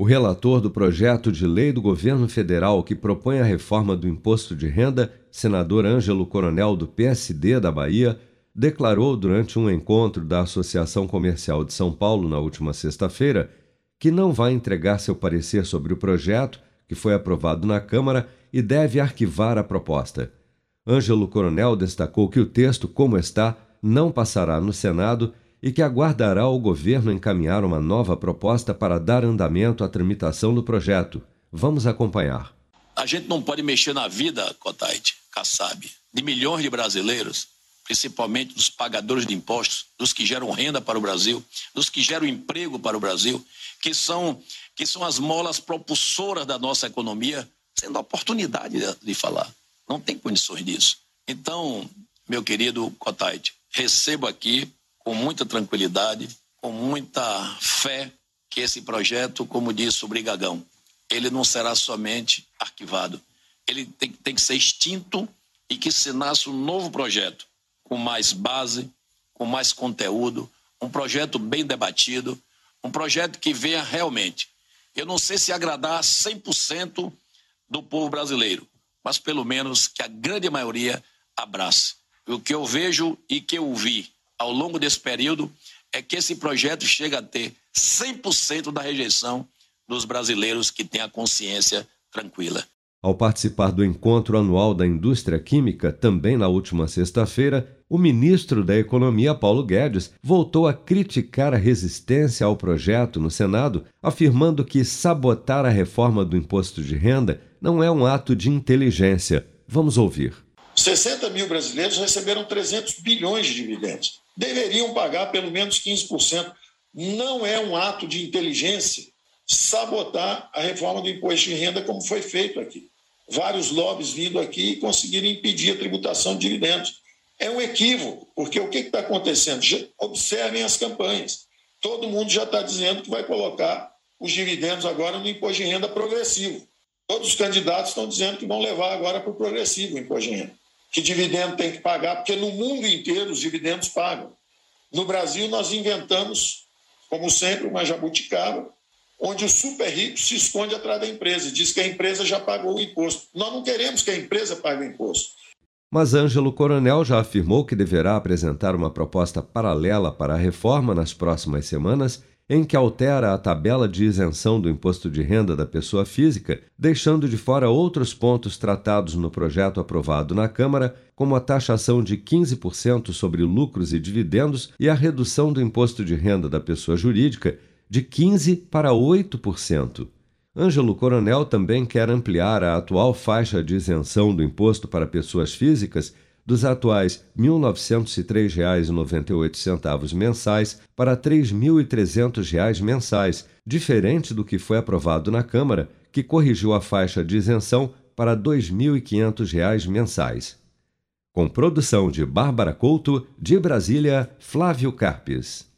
O relator do projeto de lei do governo federal que propõe a reforma do imposto de renda, senador Ângelo Coronel do PSD da Bahia, declarou durante um encontro da Associação Comercial de São Paulo na última sexta-feira que não vai entregar seu parecer sobre o projeto, que foi aprovado na Câmara, e deve arquivar a proposta. Ângelo Coronel destacou que o texto, como está, não passará no Senado e que aguardará o governo encaminhar uma nova proposta para dar andamento à tramitação do projeto. Vamos acompanhar. A gente não pode mexer na vida, Cotaide, Kassab, de milhões de brasileiros, principalmente dos pagadores de impostos, dos que geram renda para o Brasil, dos que geram emprego para o Brasil, que são, que são as molas propulsoras da nossa economia, sendo a oportunidade de, de falar. Não tem condições disso. Então, meu querido Cotaide, recebo aqui com muita tranquilidade, com muita fé, que esse projeto, como disse o Brigagão, ele não será somente arquivado, ele tem, tem que ser extinto e que se nasça um novo projeto, com mais base, com mais conteúdo, um projeto bem debatido, um projeto que venha realmente, eu não sei se agradar 100% do povo brasileiro, mas pelo menos que a grande maioria abrace. O que eu vejo e que eu vi ao longo desse período é que esse projeto chega a ter 100% da rejeição dos brasileiros que têm a consciência tranquila. Ao participar do encontro anual da indústria química, também na última sexta-feira, o ministro da Economia, Paulo Guedes, voltou a criticar a resistência ao projeto no Senado, afirmando que sabotar a reforma do imposto de renda não é um ato de inteligência. Vamos ouvir. 60 mil brasileiros receberam 300 bilhões de dividendos deveriam pagar pelo menos 15%. Não é um ato de inteligência sabotar a reforma do imposto de renda, como foi feito aqui. Vários lobbies vindo aqui e conseguiram impedir a tributação de dividendos. É um equívoco, porque o que está acontecendo? Observem as campanhas. Todo mundo já está dizendo que vai colocar os dividendos agora no imposto de renda progressivo. Todos os candidatos estão dizendo que vão levar agora para o progressivo o imposto de renda que dividendo tem que pagar, porque no mundo inteiro os dividendos pagam. No Brasil, nós inventamos, como sempre, uma jabuticaba, onde o super rico se esconde atrás da empresa e diz que a empresa já pagou o imposto. Nós não queremos que a empresa pague o imposto. Mas Ângelo Coronel já afirmou que deverá apresentar uma proposta paralela para a reforma nas próximas semanas em que altera a tabela de isenção do imposto de renda da pessoa física, deixando de fora outros pontos tratados no projeto aprovado na Câmara, como a taxação de 15% sobre lucros e dividendos e a redução do imposto de renda da pessoa jurídica de 15% para 8%. Ângelo Coronel também quer ampliar a atual faixa de isenção do imposto para pessoas físicas dos atuais R$ 1.903,98 mensais para R$ 3.300 mensais, diferente do que foi aprovado na Câmara, que corrigiu a faixa de isenção para R$ 2.500 mensais. Com produção de Bárbara Couto, de Brasília, Flávio Carpes.